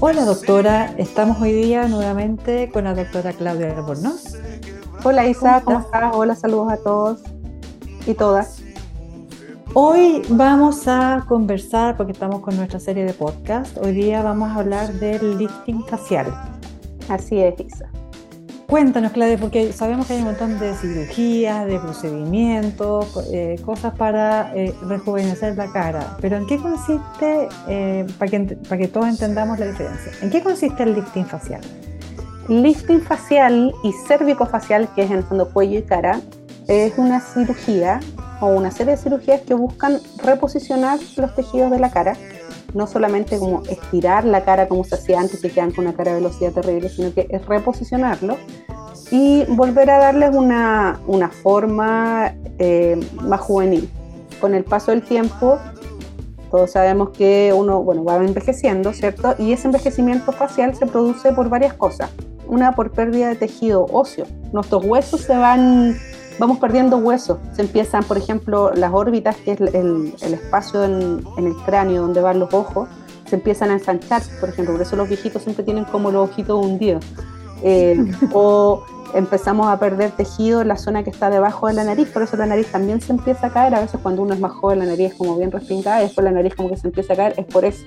Hola doctora, estamos hoy día nuevamente con la doctora Claudia Albornoz. Hola Isa, ¿cómo estás? Hola, saludos a todos y todas. Hoy vamos a conversar, porque estamos con nuestra serie de podcast, hoy día vamos a hablar del lifting facial. Así es, Isa. Cuéntanos, Claudia, porque sabemos que hay un montón de cirugías, de procedimientos, eh, cosas para eh, rejuvenecer la cara. Pero ¿en qué consiste, eh, para, que, todos entendamos la diferencia, ¿en qué consiste el lifting facial? Lifting facial y cérvico-facial, que es en el fondo cuello y cara, es una cirugía o una serie de cirugías que buscan reposicionar los tejidos de la cara no solamente como estirar la cara como se hacía antes, que quedan con una cara de velocidad terrible, sino que es reposicionarlo y volver a darles una, una forma eh, más juvenil. Con el paso del tiempo, todos sabemos que uno bueno, va envejeciendo, ¿cierto? Y ese envejecimiento facial se produce por varias cosas. Una, por pérdida de tejido óseo. Nuestros huesos se van vamos perdiendo huesos. Se empiezan, por ejemplo, las órbitas, que es el, espacio en, el cráneo donde van los ojos, se empiezan a ensanchar, por ejemplo, por eso los viejitos siempre tienen como los ojitos hundidos. Eh, o empezamos a perder tejido en la zona que está debajo de la nariz, por eso la nariz también se empieza a caer, a veces cuando uno es más joven la nariz es como bien respingada y después la nariz como que se empieza a caer, es por eso.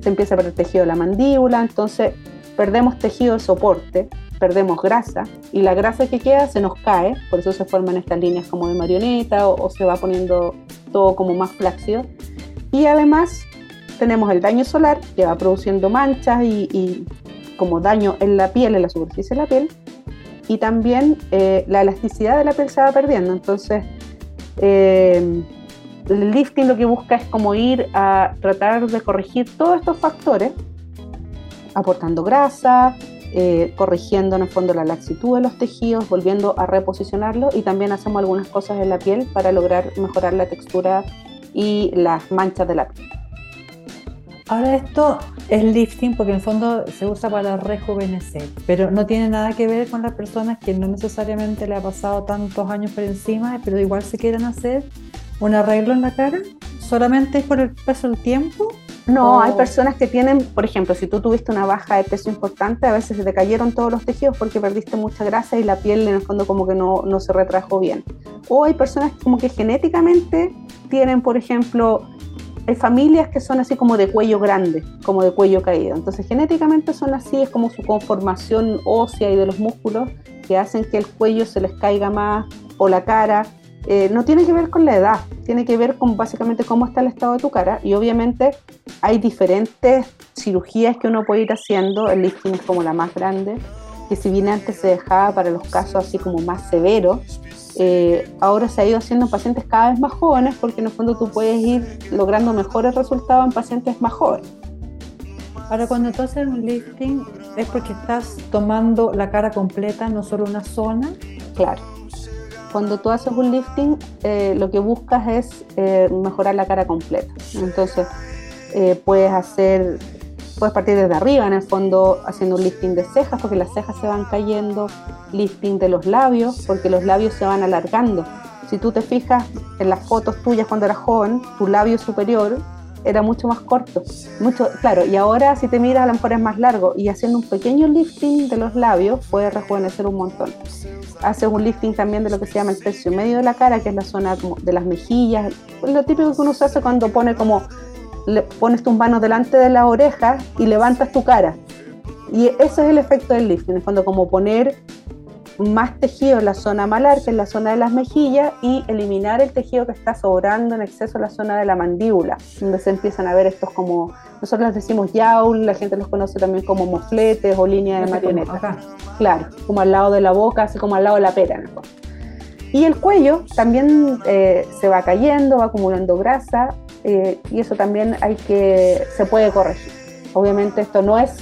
Se empieza a perder tejido de la mandíbula, entonces perdemos tejido de soporte, perdemos grasa y la grasa que queda se nos cae, por eso se forman estas líneas como de marioneta o, se va poniendo todo como más flácido. Y además tenemos el daño solar que va produciendo manchas y, como daño en la piel, en la superficie de la piel. Y también eh, la elasticidad de la piel se va perdiendo. Entonces, eh, el lifting lo que busca es como ir a tratar de corregir todos estos factores, aportando grasa, eh, corrigiendo en el fondo la laxitud de los tejidos, volviendo a reposicionarlo y también hacemos algunas cosas en la piel para lograr mejorar la textura y las manchas de la piel. Ahora esto es lifting porque en fondo se usa para rejuvenecer, pero no tiene nada que ver con las personas que no necesariamente le ha pasado tantos años por encima, pero igual se quieren hacer un arreglo en la cara, solamente por el paso del tiempo no, hay personas que tienen, por ejemplo, si tú tuviste una baja de peso importante, a veces se te cayeron todos los tejidos porque perdiste mucha grasa y la piel en el fondo como que no, no se retrajo bien. O hay personas como que genéticamente tienen, por ejemplo, hay familias que son así como de cuello grande, como de cuello caído. Entonces genéticamente son así, es como su conformación ósea y de los músculos que hacen que el cuello se les caiga más o la cara. Eh, no tiene que ver con la edad, tiene que ver con básicamente cómo está el estado de tu cara y obviamente hay diferentes cirugías que uno puede ir haciendo, el lifting es como la más grande, que si bien antes se dejaba para los casos así como más severos, eh, ahora se ha ido haciendo en pacientes cada vez más jóvenes porque en el fondo tú puedes ir logrando mejores resultados en pacientes más jóvenes. Ahora, cuando tú haces un lifting, ¿es porque estás tomando la cara completa, no solo una zona? Claro cuando tú haces un lifting, eh, lo que buscas es eh, mejorar la cara completa. Entonces, eh, puedes hacer, puedes partir desde arriba, en el fondo, haciendo un lifting de cejas, porque las cejas se van cayendo, lifting de los labios, porque los labios se van alargando. Si tú te fijas en las fotos tuyas cuando eras joven, tu labio superior era mucho más corto, mucho, claro, y ahora si te miras a lo mejor es más largo y haciendo un pequeño lifting de los labios puedes rejuvenecer un montón. Haces un lifting también de lo que se llama el tercio medio de la cara, que es la zona de las mejillas, lo típico que uno se hace cuando pone como, le pones tus manos delante de la oreja y levantas tu cara. Y ese es el efecto del lifting, en el como poner más tejido en la zona malar, que en la zona de las mejillas, y eliminar el tejido que está sobrando en exceso en la zona de la mandíbula, donde se empiezan a ver estos como, nosotros les decimos yaul, la gente los conoce también como mofletes o línea de marioneta. Claro, como al lado de la boca, así como al lado de la pera. Y el cuello también eh, se va cayendo, va acumulando grasa, eh, y eso también hay que, se puede corregir. Obviamente esto no es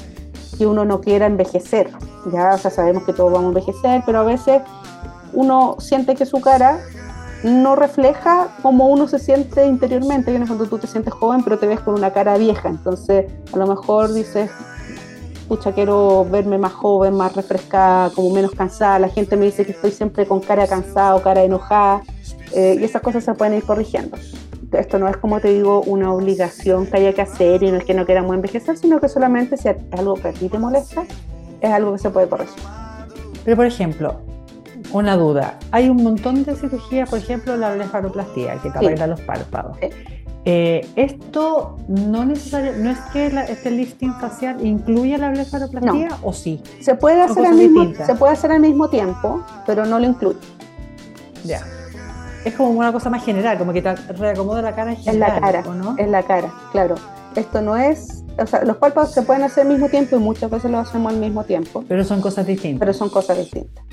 que uno no quiera envejecer, ya sabemos que todos vamos a envejecer, pero a veces uno siente que su cara no refleja como uno se siente interiormente. Viene cuando tú te sientes joven, pero te ves con una cara vieja. Entonces, a lo mejor dices, pucha, quiero verme más joven, más refrescada, como menos cansada. La gente me dice que estoy siempre con cara cansada o cara enojada. Eh, y esas cosas se pueden ir corrigiendo. Esto no es como te digo una obligación que haya que hacer y no es que no queramos envejecer, sino que solamente si algo que a ti te molesta, es algo que se puede corregir. Pero por ejemplo, una duda, hay un montón de cirugías, por ejemplo la blefaroplastia, que te arregla los párpados. Eh, esto no, necesario, no es que este lifting facial incluya la blefaroplastia o sí. Se puede, hacer al mismo, se puede hacer al mismo tiempo, pero no lo incluye. Ya. Es como una cosa más general, como que te reacomoda la cara en general. En la cara, no? En la cara, claro. Esto no es, o sea, los párpados se pueden hacer al mismo tiempo y muchas veces lo hacemos al mismo tiempo. Pero son cosas distintas. Pero son cosas distintas.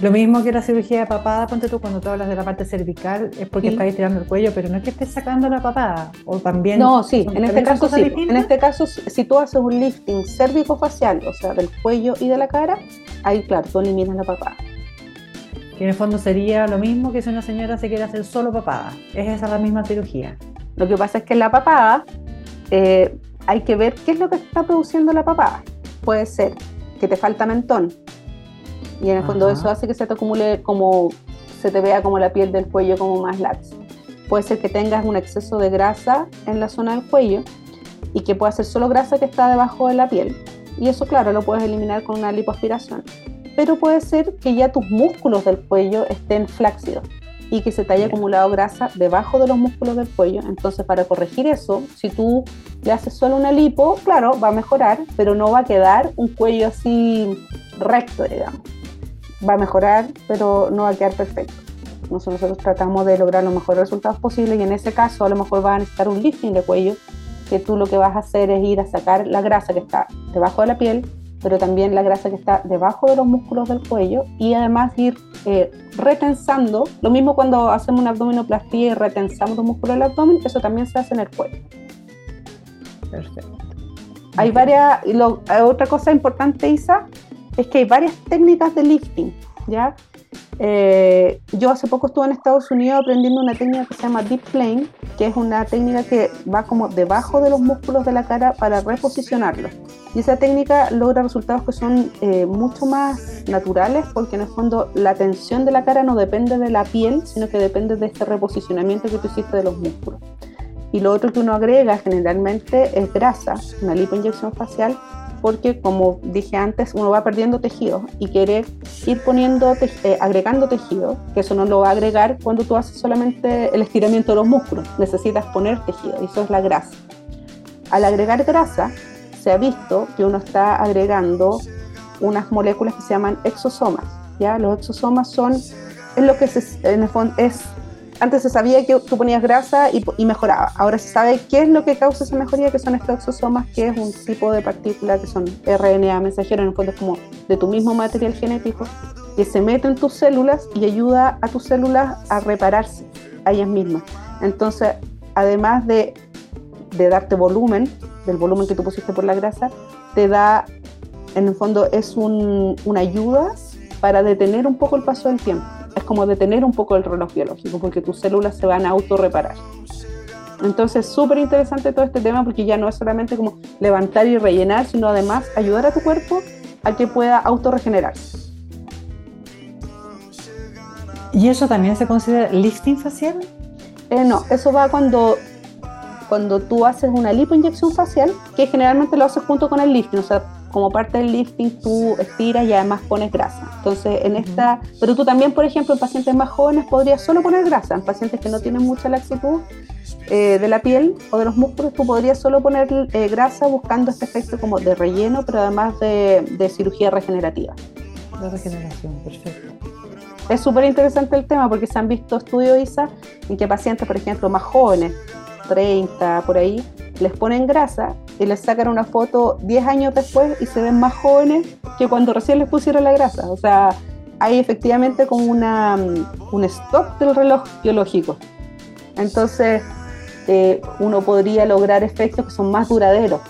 Lo mismo que la cirugía de papada, ponte tú cuando tú hablas de la parte cervical, es porque estás estirando el cuello, pero no es que estés sacando la papada, o también... No, sí, en este caso sí. En este caso, si tú haces un lifting cérvico-facial, o sea, del cuello y de la cara, ahí, claro, tú eliminas la papada. Que en el fondo sería lo mismo que si una señora se quiere hacer solo papada. Es esa la misma cirugía. Lo que pasa es que en la papada eh, hay que ver qué es lo que está produciendo la papada. Puede ser que te falta mentón, y en el fondo eso hace que se te acumule como, se te vea como la piel del cuello como más laxa. Puede ser que tengas un exceso de grasa en la zona del cuello y que pueda ser solo grasa que está debajo de la piel. Y eso, claro, lo puedes eliminar con una lipoaspiración. Pero puede ser que ya tus músculos del cuello estén flácidos y que se te haya acumulado grasa debajo de los músculos del cuello. Entonces, para corregir eso, si tú le haces solo una lipo, claro, va a mejorar, pero no va a quedar un cuello así recto, digamos va a mejorar, pero no va a quedar perfecto. Nosotros tratamos de lograr los mejores resultados posibles y en ese caso a lo mejor va a necesitar un lifting de cuello, que tú lo que vas a hacer es ir a sacar la grasa que está debajo de la piel, pero también la grasa que está debajo de los músculos del cuello y además ir eh, retensando, lo mismo cuando hacemos una abdominoplastia y retensamos los músculos del abdomen, eso también se hace en el cuello. Perfecto. Hay varias, otra cosa importante, Isa, es que hay varias técnicas de lifting, ¿ya? Eh, yo hace poco estuve en Estados Unidos aprendiendo una técnica que se llama Deep Plane, que es una técnica que va como debajo de los músculos de la cara para reposicionarlos. Y esa técnica logra resultados que son eh, mucho más naturales porque en el fondo la tensión de la cara no depende de la piel, sino que depende de este reposicionamiento que tú hiciste de los músculos. Y lo otro que uno agrega generalmente es grasa, una lipoinyección facial porque como dije antes, uno va perdiendo tejido y quiere ir poniendo, eh, agregando tejido, que eso no lo va a agregar cuando tú haces solamente el estiramiento de los músculos, necesitas poner tejido y eso es la grasa. Al agregar grasa, se ha visto que uno está agregando unas moléculas que se llaman exosomas. ¿ya? Los exosomas son, es lo que es antes se sabía que tú ponías grasa y, mejoraba. Ahora se sabe qué es lo que causa esa mejoría, que son estos exosomas, que es un tipo de partícula que son RNA mensajero, en el fondo es como de tu mismo material genético, que se mete en tus células y ayuda a tus células a repararse a ellas mismas. Entonces, además de, de darte volumen, del volumen que tú pusiste por la grasa, te da, en el fondo, es un, una ayuda para detener un poco el paso del tiempo es como detener un poco el reloj biológico, porque tus células se van a autorreparar. Entonces, súper interesante todo este tema porque ya no es solamente como levantar y rellenar, sino además ayudar a tu cuerpo a que pueda autorregenerarse. ¿Y eso también se considera lifting facial? Eh, no, eso va cuando, cuando tú haces una lipoinyección facial, que generalmente lo haces junto con el lifting, o sea, como parte del lifting tú estiras y además pones grasa. Entonces, en esta, pero tú también, por ejemplo, en pacientes más jóvenes podrías solo poner grasa, en pacientes que no tienen mucha laxitud eh, de la piel o de los músculos, tú podrías solo poner eh, grasa buscando este efecto como de relleno, pero además de, de cirugía regenerativa. De regeneración, perfecto. Es súper interesante el tema porque se han visto estudios, ISA, en que pacientes, por ejemplo, más jóvenes, 30 por ahí, les ponen grasa y les sacan una foto 10 años después y se ven más jóvenes que cuando recién les pusieron la grasa. O sea, hay efectivamente como una, un stop del reloj biológico. Entonces, eh, uno podría lograr efectos que son más duraderos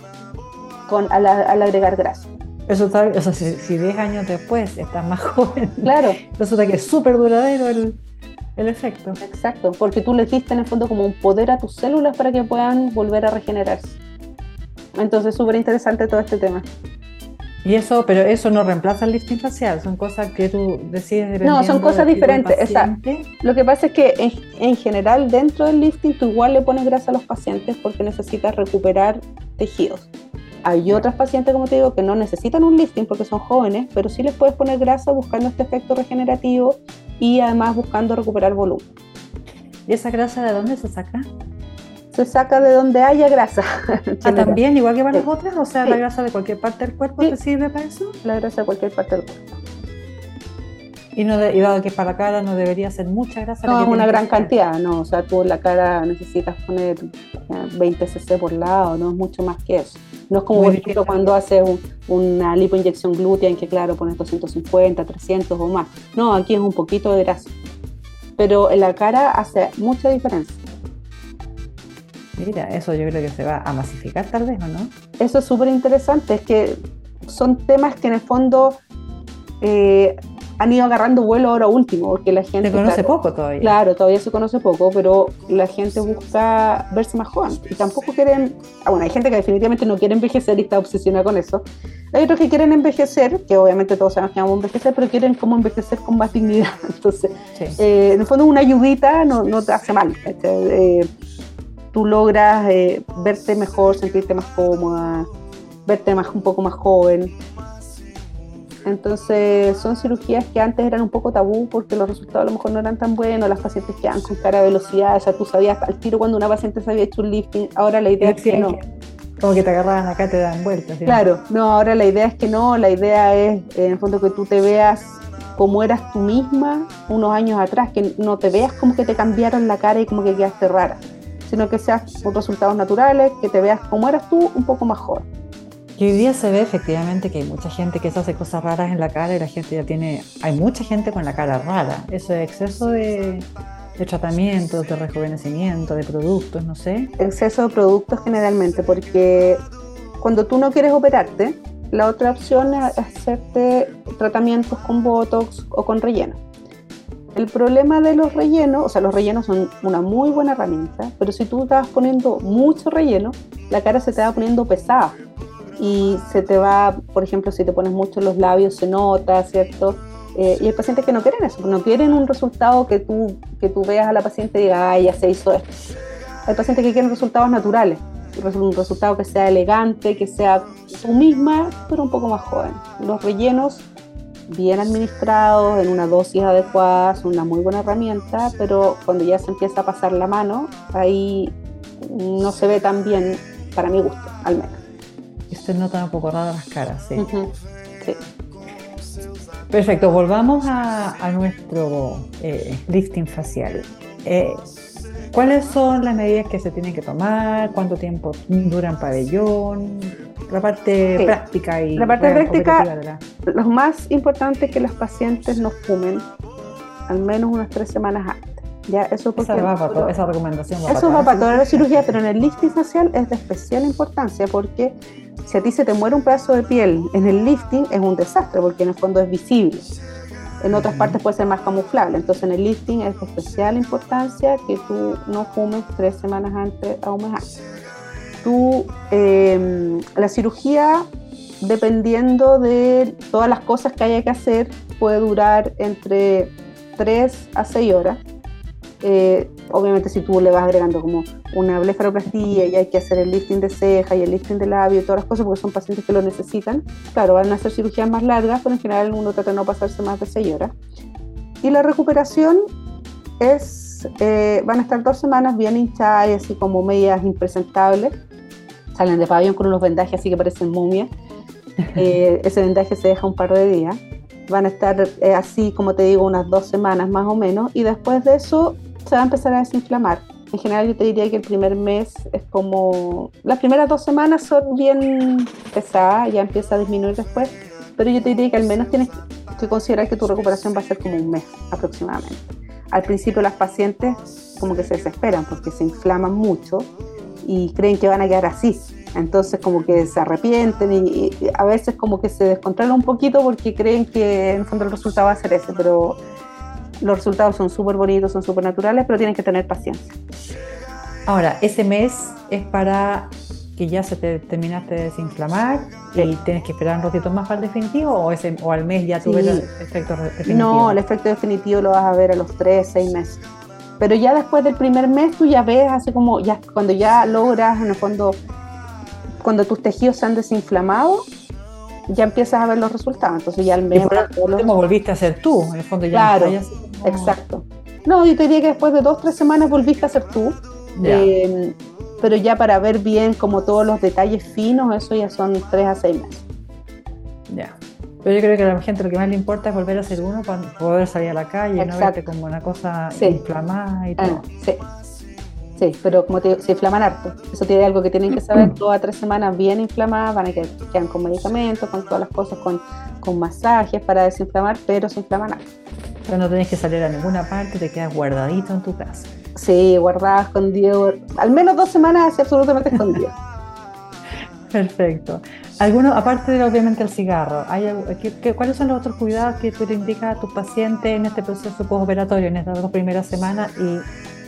con, al, agregar grasa. Eso está, o sea, si, 10 años después estás más joven, claro. resulta que es súper duradero el, el efecto. Exacto, porque tú le diste en el fondo como un poder a tus células para que puedan volver a regenerarse. Entonces, súper interesante todo este tema. Y eso, pero eso no reemplaza el lifting facial, son cosas que tú decides No, son cosas diferentes. lo que pasa es que en, en, general dentro del lifting tú igual le pones grasa a los pacientes porque necesitas recuperar tejidos. Hay otras pacientes, como te digo, que no necesitan un lifting porque son jóvenes, pero sí les puedes poner grasa buscando este efecto regenerativo y además buscando recuperar volumen. ¿Y esa grasa de dónde se saca? Se saca de donde haya grasa. Ah, también, igual que para las otras, o sea, la grasa de cualquier parte del cuerpo te sirve para eso. La grasa de cualquier parte del cuerpo. Y, no y dado que para la cara no debería ser mucha grasa. No, es una gran cantidad, no. O sea, tú en la cara necesitas poner 20 cc por lado, no es mucho más que eso. No es como, por ejemplo, cuando haces una lipoinyección glútea en que, claro, pones 250, 300 o más. No, aquí es un poquito de grasa. Pero en la cara hace mucha diferencia. Mira, eso yo creo que se va a masificar tal vez, ¿o no? Eso es súper interesante, es que son temas que en el fondo eh, han ido agarrando vuelo ahora último, porque la gente... Se conoce poco todavía. Claro, todavía se conoce poco, pero la gente busca verse más joven y tampoco quieren... Ah, bueno, hay gente que definitivamente no quiere envejecer y está obsesionada con eso. Hay otros que quieren envejecer, que obviamente todos sabemos que vamos a envejecer, pero quieren como envejecer con más dignidad. Entonces, eh, en el fondo una ayudita no, no te hace mal. Eh, tú logras eh, verte mejor, sentirte más cómoda, verte más, un poco más joven. Entonces son cirugías que antes eran un poco tabú porque los resultados a lo mejor no eran tan buenos, las pacientes quedan con cara de velocidad, ya tú sabías al tiro cuando una paciente se había hecho un lifting, ahora la idea es que no. Como que te agarraban acá, te dan vueltas. Claro, no, ahora la idea es que no, la idea es en el fondo que tú te veas como eras tú misma unos años atrás, que no te veas como que te cambiaron la cara y como que quedaste rara sino que seas por resultados naturales, que te veas como eras tú, un poco mejor. Y hoy día se ve efectivamente que hay mucha gente que se hace cosas raras en la cara y la gente ya tiene, hay mucha gente con la cara rara. Eso es exceso de, de tratamientos, de rejuvenecimiento, de productos, no sé. Exceso de productos generalmente, porque cuando tú no quieres operarte, la otra opción es hacerte tratamientos con Botox o con relleno. El problema de los rellenos, o sea, los rellenos son una muy buena herramienta, pero si tú estás poniendo mucho relleno, la cara se te va poniendo pesada y se te va, por ejemplo, si te pones mucho los labios se nota, ¿cierto? Eh, y hay pacientes que no quieren eso, no quieren un resultado que tú, que tú veas a la paciente y digas, ay, ya se hizo esto. Hay pacientes que quieren resultados naturales, un resultado que sea elegante, que sea tú misma, pero un poco más joven. Los rellenos bien administrados, en una dosis adecuada, son una muy buena herramienta, pero cuando ya se empieza a pasar la mano, ahí no se ve tan bien para mi gusto, al menos. Usted nota un poco raro las caras, sí. sí. Perfecto, volvamos a, nuestro eh, lifting facial. Eh, ¿Cuáles son las medidas que se tienen que tomar? ¿Cuánto tiempo dura en pabellón? La parte práctica y la parte práctica. Lo más importante es que los pacientes no fumen al menos unas tres semanas antes. Ya, eso esa, va para esa recomendación va eso va para toda la cirugía, pero en el lifting facial es de especial importancia porque si a ti se te muere un pedazo de piel en el lifting es un desastre porque en el fondo es visible en otras partes puede ser más camuflable. Entonces en el lifting es de especial importancia que tú no fumes tres semanas antes a un mes antes. Tú, em, la cirugía, dependiendo de todas las cosas que haya que hacer, puede durar entre 3 a 6 horas. Eh, obviamente si tú le vas agregando como una blefaroplastía y hay que hacer el lifting de ceja y el lifting de labio y todas las cosas porque son pacientes que lo necesitan, claro, van a hacer cirugías más largas, pero en general uno trata de no pasarse más de 6 horas. Y la recuperación es, eh, van a estar dos semanas bien hinchadas y así como medias impresentables. Salen de pabellón con unos vendajes así que parecen momias. Eh, ese vendaje se deja un par de días. Van a estar eh, así, como te digo, unas dos semanas más o menos. Y después de eso se va a empezar a desinflamar. En general yo te diría que el primer mes es como... Las primeras dos semanas son bien pesadas, ya empieza a disminuir después, pero yo te diría que al menos tienes que considerar que tu recuperación va a ser como un mes aproximadamente. Al principio las pacientes como que se desesperan porque se inflaman mucho y creen que van a quedar así. Entonces como que se arrepienten y, y a veces como que se descontrolan un poquito porque creen que en el fondo el resultado va a ser ese, pero los resultados son súper bonitos, son súper naturales, pero tienen que tener paciencia. Ahora, ese mes es para que ya se te terminaste de desinflamar y tienes que esperar un ratito más para el definitivo o, ese, o al mes ya tuve el efecto definitivo? No, el efecto definitivo lo vas a ver a los 3, 6 meses. Pero ya después del primer mes tú ya ves así como, ya cuando ya logras en el fondo, cuando tus tejidos se han desinflamado, ya empiezas a ver los resultados. Entonces ya al mes... Como volviste a ser tú, en el fondo ya... Claro, exacto. No, yo te diría que después de dos, tres semanas volviste a ser tú. Eh, pero ya para ver bien como todos los detalles finos, eso ya son tres a seis meses. Ya. Pero yo creo que a la gente lo que más le importa es volver a ser uno para poder salir a la calle y no verte como una cosa inflamada y todo. Ah, sí. Sí, pero como te digo, se inflaman harto. Eso tiene algo que tienen que saber. Todas tres semanas bien inflamadas, van a quedar con medicamentos, con todas las cosas, con, con masajes para desinflamar, pero se inflaman harto. Pero no tenés que salir a ninguna parte, te quedas guardadito en tu casa. Sí, guardada, escondido. Al menos dos semanas así absolutamente escondido. Perfecto. Algunos, aparte de obviamente el cigarro, ¿hay, cuáles son los otros cuidados que tú le indicas a tu paciente en este proceso postoperatorio, en estas dos primeras semanas y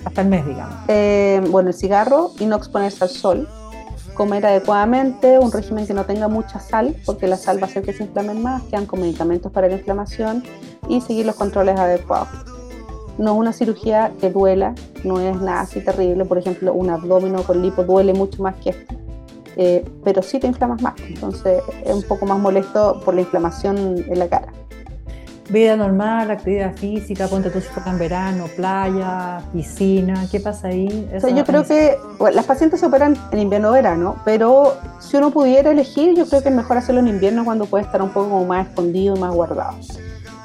hasta el mes, digamos? Eh, bueno, el cigarro y no exponerse al sol, comer adecuadamente, un régimen que no tenga mucha sal, porque la sal va a hacer que se inflamen más, quedan con medicamentos para la inflamación y seguir los controles adecuados. No es una cirugía que duela, no es nada así terrible, por ejemplo, un abdomen con lipo duele mucho más que esto, eh, pero sí te inflamas más, entonces es un poco más molesto por la inflamación en la cara. Vida normal, actividad física, ponte tú si en verano, playa, piscina, ¿qué pasa ahí? yo creo que las pacientes se operan en invierno o verano, pero si uno pudiera elegir, yo creo que es mejor hacerlo en invierno cuando puede estar un poco más escondido y más guardado.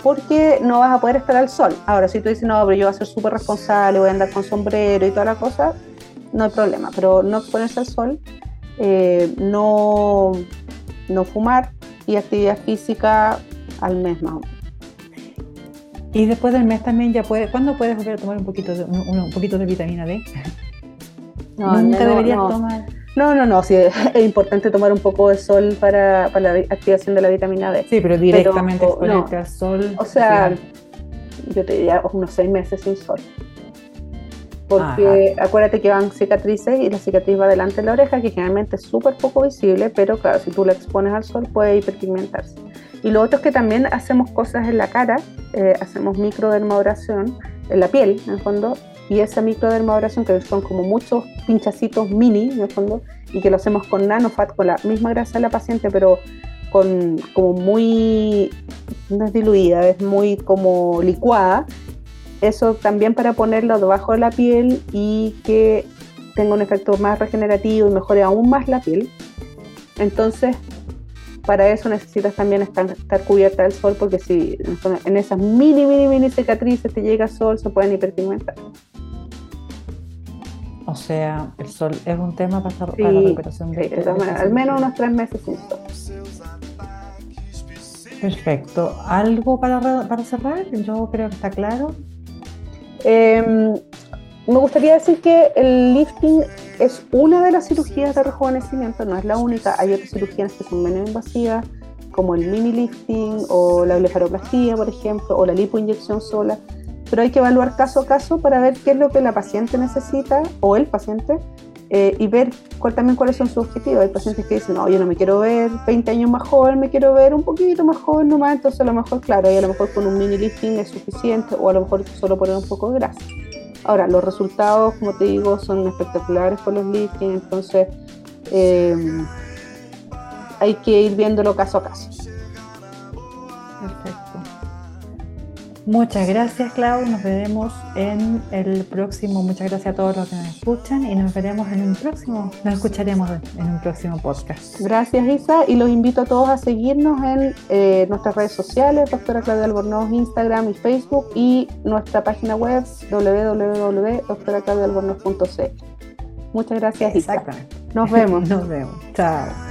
Porque no vas a poder estar al sol. Ahora, si tú dices, no, pero yo voy a ser súper responsable, voy a andar con sombrero y toda la cosa, no hay problema. Pero no exponerse al sol, eh, no, no fumar y actividad física al mes más o menos. Y después del mes también ya puedes, ¿cuándo puedes volver a tomar un poquito de, un, poquito de vitamina D? No, Nunca deberías tomar. No, no, no, sí, es importante tomar un poco de sol para, para la activación de la vitamina D. Sí, pero directamente exponerte al sol. O sea, yo te diría unos seis meses sin sol. Porque acuérdate que van cicatrices y la cicatriz va delante de la oreja, que generalmente es súper poco visible, pero claro, si tú la expones al sol puede hiperpigmentarse. Y lo otro es que también hacemos cosas en la cara, eh, hacemos microdermabrasión en la piel, en el fondo, y esa microdermabrasión, que son como muchos pinchacitos mini, en el fondo, y que lo hacemos con nanofat, con la misma grasa de la paciente, pero con como muy, no es diluida, es muy como licuada, eso también para ponerlo debajo de la piel y que tenga un efecto más regenerativo y mejore aún más la piel. Entonces, para eso necesitas también estar, cubierta del sol porque si en esas mini, mini, mini cicatrices te llega sol, se pueden hiperpigmentar. O sea, el sol es un tema para, la recuperación de, sí, Al menos unos tres meses sin sol. Perfecto. ¿Algo para, para cerrar? Yo creo que está claro. Em, me gustaría decir que el lifting es una de las cirugías de rejuvenecimiento, no es la única. Hay otras cirugías que son menos invasivas, como el mini lifting o la blefaroplastia, por ejemplo, o la lipoinyección sola. Pero hay que evaluar caso a caso para ver qué es lo que la paciente necesita o el paciente eh, y ver cuál, también cuáles son sus objetivos. Hay pacientes que dicen, no, yo no me quiero ver 20 años más joven, me quiero ver un poquito más joven nomás, entonces a lo mejor, claro, y a lo mejor con un mini lifting es suficiente o a lo mejor solo poner un poco de grasa. Ahora, los resultados, como te digo, son espectaculares con los liftings, entonces eh, hay que ir viéndolo caso a caso. Muchas gracias, Clau. Nos veremos en el próximo. Muchas gracias a todos los que nos escuchan y nos veremos en un próximo. Nos escucharemos en un próximo podcast. Gracias, Isa. Y los invito a todos a seguirnos en eh, nuestras redes sociales, doctora Claudia Albornoz, Instagram y Facebook, y nuestra página web www.doctoraclaudialbornoz.cl. Muchas gracias, Isa. Nos vemos. nos vemos. Chao.